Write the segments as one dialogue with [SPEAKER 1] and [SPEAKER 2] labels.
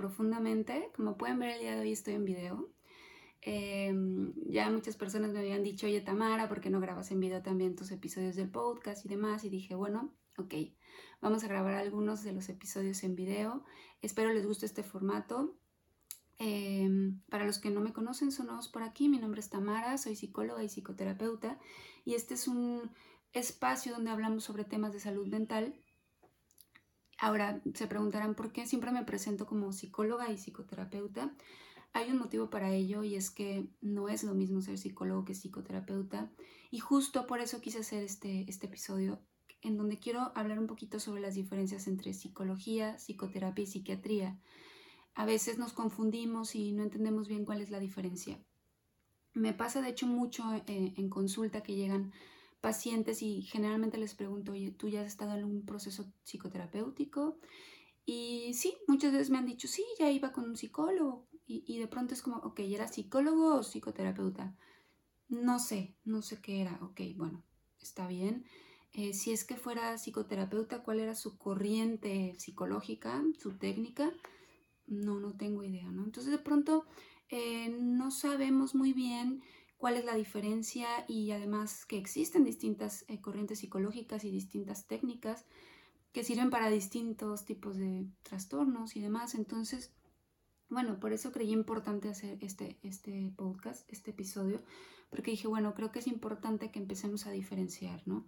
[SPEAKER 1] profundamente. Como pueden ver, el día de hoy estoy en video. Em, ya muchas personas me habían dicho, oye Tamara, ¿por qué no grabas en video también tus episodios del podcast y demás? Y dije, bueno, ok, vamos a grabar algunos de los episodios en video. Espero les guste este formato. Em, para los que no me conocen, son nuevos por aquí. Mi nombre es Tamara, soy psicóloga y psicoterapeuta. Y este es un espacio donde hablamos sobre temas de salud mental. Ahora se preguntarán por qué siempre me presento como psicóloga y psicoterapeuta. Hay un motivo para ello y es que no es lo mismo ser psicólogo que psicoterapeuta y justo por eso quise hacer este, este episodio en donde quiero hablar un poquito sobre las diferencias entre psicología, psicoterapia y psiquiatría. A veces nos confundimos y no entendemos bien cuál es la diferencia. Me pasa de hecho mucho eh, en consulta que llegan pacientes y generalmente les pregunto, oye, ¿tú ya has estado en un proceso psicoterapéutico? Y sí, muchas veces me han dicho, sí, ya iba con un psicólogo. Y, de pronto es como, ok, ¿era psicólogo o psicoterapeuta? No sé, no sé qué era. Ok, bueno, está bien. Eh, si es que fuera psicoterapeuta, ¿cuál era su corriente psicológica, su técnica? No, no tengo idea, ¿no? Entonces de pronto eh, no sabemos muy bien cuál es la diferencia y además que existen distintas eh, corrientes psicológicas y distintas técnicas que sirven para distintos tipos de trastornos y demás. Entonces, bueno, por eso creí importante hacer este, este podcast, este episodio, porque dije, bueno, creo que es importante que empecemos a diferenciar, ¿no?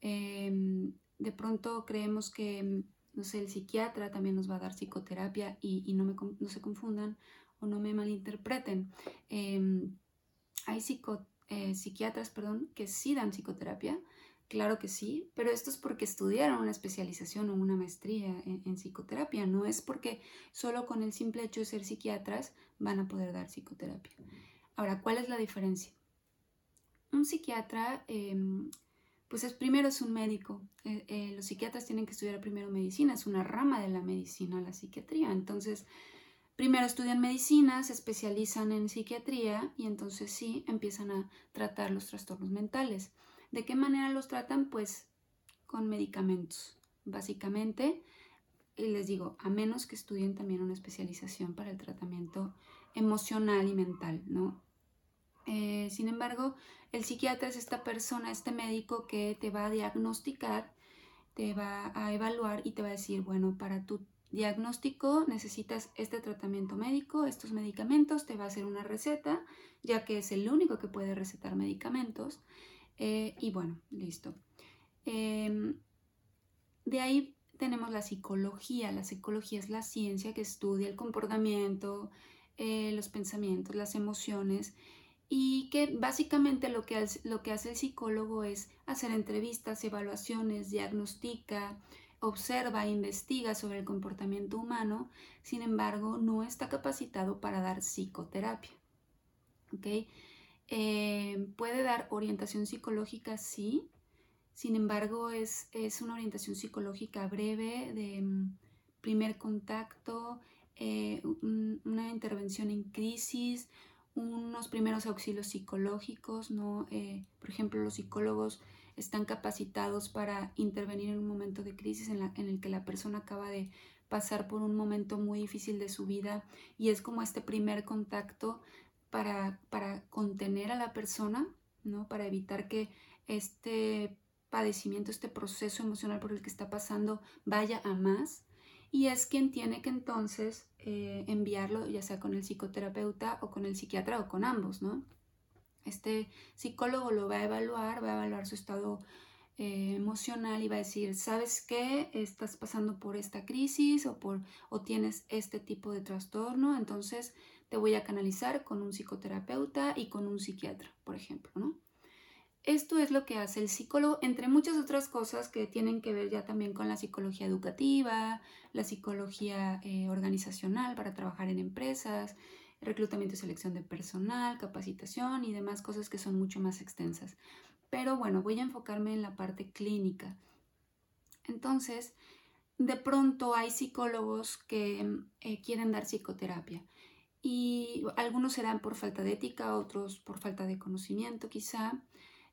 [SPEAKER 1] Em, de pronto creemos que, no sé, el psiquiatra también nos va a dar psicoterapia y, no, me, se confundan o no me malinterpreten. Em, hay eh, psiquiatras perdón, que sí dan psicoterapia, claro que sí, pero esto es porque estudiaron una especialización o una maestría en, psicoterapia, no es porque solo con el simple hecho de ser psiquiatras van a poder dar psicoterapia. Ahora, ¿cuál es la diferencia? Un psiquiatra, em, pues es, primero es un médico. Eh, eh, los psiquiatras tienen que estudiar primero medicina, es una rama de la medicina, la psiquiatría. Entonces, Primero estudian medicina, se especializan en psiquiatría y entonces sí empiezan a tratar los trastornos mentales. ¿De qué manera los tratan? Pues con medicamentos, básicamente. Y les digo, a menos que estudien también una especialización para el tratamiento emocional y mental, ¿no? Eh, sin embargo, el psiquiatra es esta persona, este médico que te va a diagnosticar, te va a evaluar y te va a decir, bueno, para tu diagnóstico necesitas este tratamiento médico, estos medicamentos, te va a hacer una receta, ya que es el único que puede recetar medicamentos. Eh, y bueno, listo. Em, de ahí tenemos la psicología. La psicología es la ciencia que estudia el comportamiento, eh, los pensamientos, las emociones y que básicamente lo que, lo que hace el psicólogo es hacer entrevistas, evaluaciones, diagnostica, observa e investiga sobre el comportamiento humano, sin embargo, no está capacitado para dar psicoterapia. Eh, puede dar orientación psicológica, sí, sin embargo, es, es una orientación psicológica breve de mm, primer contacto, eh, una intervención en crisis, unos primeros auxilios psicológicos, ¿no? Eh, por ejemplo, los psicólogos están capacitados para intervenir en un momento de crisis en, el que la persona acaba de pasar por un momento muy difícil de su vida y es como este primer contacto para, para contener a la persona, ¿no? Para evitar que este padecimiento, este proceso emocional por el que está pasando vaya a más y es quien tiene que entonces eh, enviarlo ya sea con el psicoterapeuta o con el psiquiatra o con ambos, ¿no? Este psicólogo lo va a evaluar, va a evaluar su estado eh, emocional y va a decir, ¿sabes qué? Estás pasando por esta crisis o, por, o tienes este tipo de trastorno, entonces te voy a canalizar con un psicoterapeuta y con un psiquiatra, por ejemplo, ¿no? Esto es lo que hace el psicólogo, entre muchas otras cosas que tienen que ver ya también con la psicología educativa, la psicología eh, organizacional para trabajar en empresas, reclutamiento y selección de personal, capacitación y demás cosas que son mucho más extensas. Pero bueno, voy a enfocarme en la parte clínica. Entonces, de pronto hay psicólogos que eh, quieren dar psicoterapia y algunos serán por falta de ética, otros por falta de conocimiento quizá,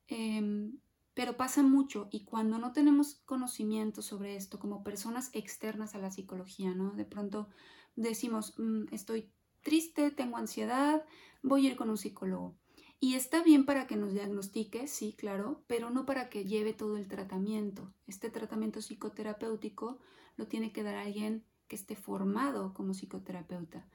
[SPEAKER 1] em, pero pasa mucho y cuando no tenemos conocimiento sobre esto como personas externas a la psicología, ¿no? De pronto decimos, mm, estoy triste, tengo ansiedad, voy a ir con un psicólogo. Y está bien para que nos diagnostique, sí, claro, pero no para que lleve todo el tratamiento. Este tratamiento psicoterapéutico lo tiene que dar alguien que esté formado como psicoterapeuta.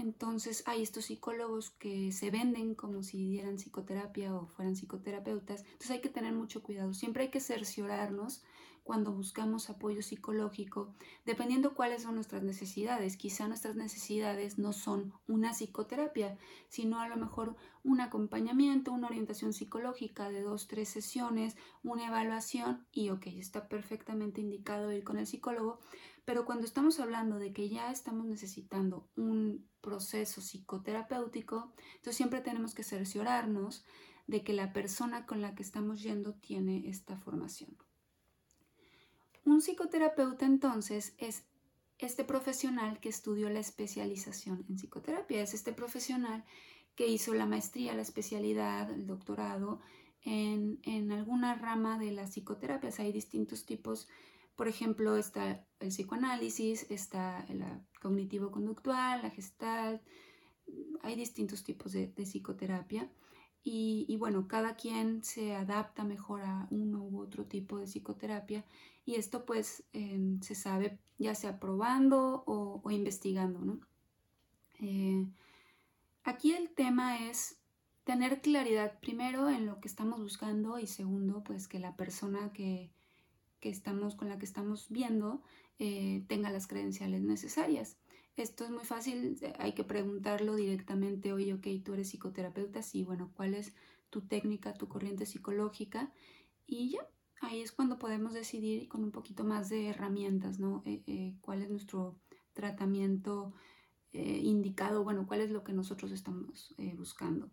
[SPEAKER 1] Entonces hay estos psicólogos que se venden como si dieran psicoterapia o fueran psicoterapeutas. Entonces hay que tener mucho cuidado. Siempre hay que cerciorarnos cuando buscamos apoyo psicológico, dependiendo cuáles son nuestras necesidades. Quizá nuestras necesidades no son una psicoterapia, sino a lo mejor un acompañamiento, una orientación psicológica de dos, tres sesiones, una evaluación y ok, está perfectamente indicado ir con el psicólogo, pero cuando estamos hablando de que ya estamos necesitando un proceso psicoterapéutico, entonces siempre tenemos que cerciorarnos de que la persona con la que estamos yendo tiene esta formación. Un psicoterapeuta entonces es este profesional que estudió la especialización en psicoterapia, es este profesional que hizo la maestría, la especialidad, el doctorado en, en alguna rama de las psicoterapias. Hay distintos tipos por ejemplo, está el psicoanálisis, está el cognitivo-conductual, la gestal, hay distintos tipos de, psicoterapia y, bueno, cada quien se adapta mejor a uno u otro tipo de psicoterapia y esto pues em, se sabe ya sea probando o, investigando, ¿no? Eh, aquí el tema es tener claridad primero en lo que estamos buscando y segundo pues que la persona que, que estamos, con la que estamos viendo eh, tenga las credenciales necesarias. Esto es muy fácil, eh, hay que preguntarlo directamente, oye, ok, tú eres psicoterapeuta, sí, bueno, ¿cuál es tu técnica, tu corriente psicológica? Y ya, ahí es cuando podemos decidir con un poquito más de herramientas, ¿no? Eh, ¿Cuál es nuestro tratamiento indicado? Bueno, ¿cuál es lo que nosotros estamos buscando?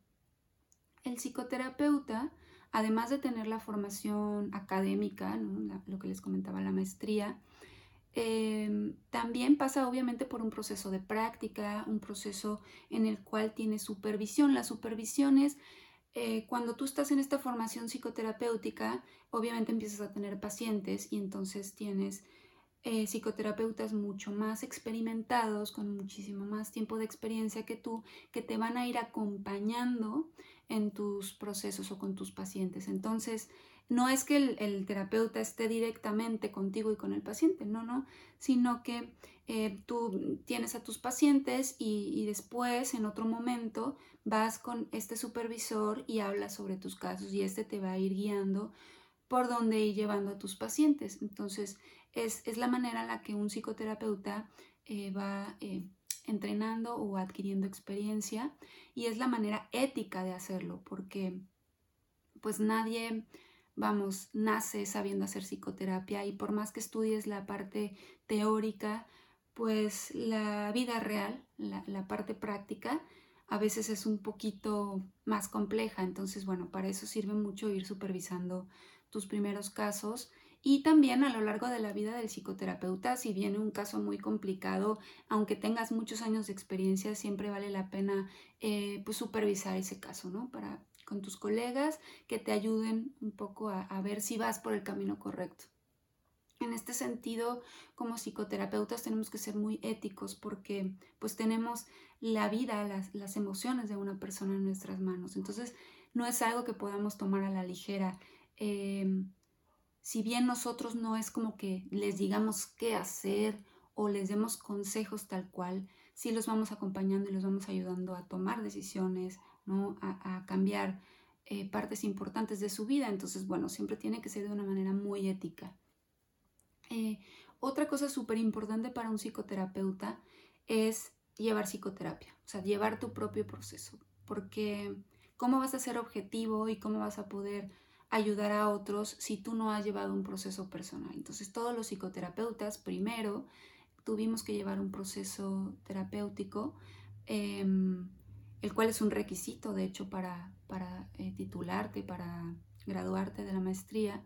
[SPEAKER 1] El psicoterapeuta además de tener la formación académica, lo que les comentaba, la maestría, em, también pasa obviamente por un proceso de práctica, un proceso en el cual tiene supervisión. La supervisión es eh, cuando tú estás en esta formación psicoterapéutica, obviamente empiezas a tener pacientes y entonces tienes eh, psicoterapeutas mucho más experimentados, con muchísimo más tiempo de experiencia que tú, que te van a ir acompañando en tus procesos o con tus pacientes. Entonces, no es que el, terapeuta esté directamente contigo y con el paciente, no, no, sino que eh, tú tienes a tus pacientes y, después, en otro momento, vas con este supervisor y hablas sobre tus casos y este te va a ir guiando por dónde ir llevando a tus pacientes. Entonces, es, es la manera en la que un psicoterapeuta eh, va eh, entrenando o adquiriendo experiencia y es la manera ética de hacerlo porque pues nadie, vamos, nace sabiendo hacer psicoterapia y por más que estudies la parte teórica, pues la vida real, la, la parte práctica, a veces es un poquito más compleja. Entonces, bueno, para eso sirve mucho ir supervisando tus primeros casos y también a lo largo de la vida del psicoterapeuta, si viene un caso muy complicado, aunque tengas muchos años de experiencia, siempre vale la pena eh, pues supervisar ese caso, ¿no? Para con tus colegas que te ayuden un poco a, ver si vas por el camino correcto. En este sentido, como psicoterapeutas tenemos que ser muy éticos porque pues tenemos la vida, las, las emociones de una persona en nuestras manos. Entonces, no es algo que podamos tomar a la ligera. Em, si bien nosotros no es como que les digamos qué hacer o les demos consejos tal cual, sí los vamos acompañando y los vamos ayudando a tomar decisiones, ¿no? a, cambiar eh, partes importantes de su vida. Entonces, bueno, siempre tiene que ser de una manera muy ética. Eh, otra cosa súper importante para un psicoterapeuta es llevar psicoterapia, o sea, llevar tu propio proceso, porque cómo vas a ser objetivo y cómo vas a poder ayudar a otros si tú no has llevado un proceso personal. Entonces todos los psicoterapeutas primero tuvimos que llevar un proceso terapéutico, em, el cual es un requisito de hecho para, para eh, titularte, para graduarte de la maestría,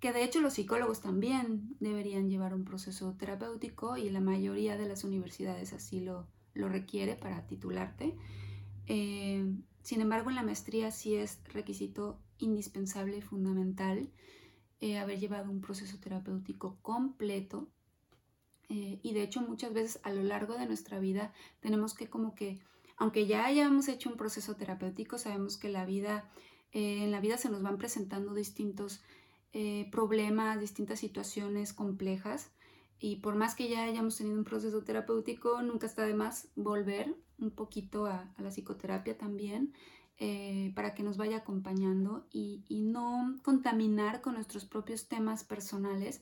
[SPEAKER 1] que de hecho los psicólogos también deberían llevar un proceso terapéutico y la mayoría de las universidades así lo, lo requiere para titularte. Em, sin embargo, en la maestría sí es requisito indispensable y fundamental eh, haber llevado un proceso terapéutico completo. eh, y de hecho muchas veces a lo largo de nuestra vida tenemos que como que, aunque ya hayamos hecho un proceso terapéutico, sabemos que la vida, eh, en la vida se nos van presentando distintos problemas, distintas situaciones complejas y por más que ya hayamos tenido un proceso terapéutico, nunca está de más volver un poquito a, la psicoterapia también para que nos vaya acompañando y, no contaminar con nuestros propios temas personales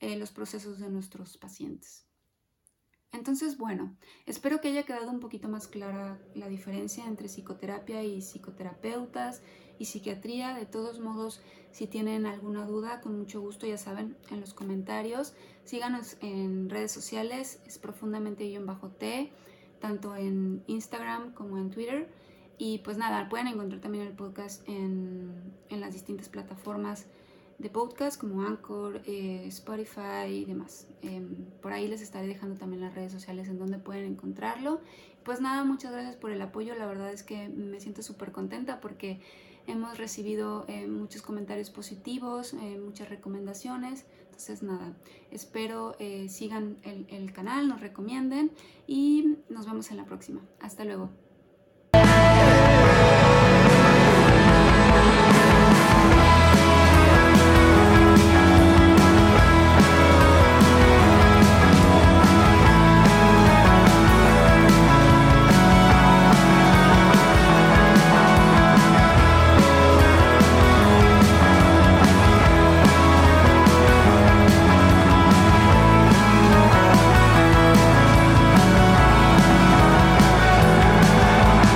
[SPEAKER 1] eh, los procesos de nuestros pacientes. Entonces, bueno, espero que haya quedado un poquito más clara la diferencia entre psicoterapia y psicoterapeutas y psiquiatría. De todos modos, si tienen alguna duda, con mucho gusto, ya saben, en los comentarios. Síganos en redes sociales, es profundamente guion bajo T, tanto en Instagram como en Twitter. Y pues nada, pueden encontrar también el podcast en, en las distintas plataformas de podcast como Anchor, eh, Spotify y demás. Em, por ahí les estaré dejando también las redes sociales en donde pueden encontrarlo. Pues nada, muchas gracias por el apoyo. La verdad es que me siento súper contenta porque hemos recibido eh, muchos comentarios positivos, eh, muchas recomendaciones. Entonces nada, espero sigan el, el canal, nos recomienden y nos vemos en la próxima. Hasta luego.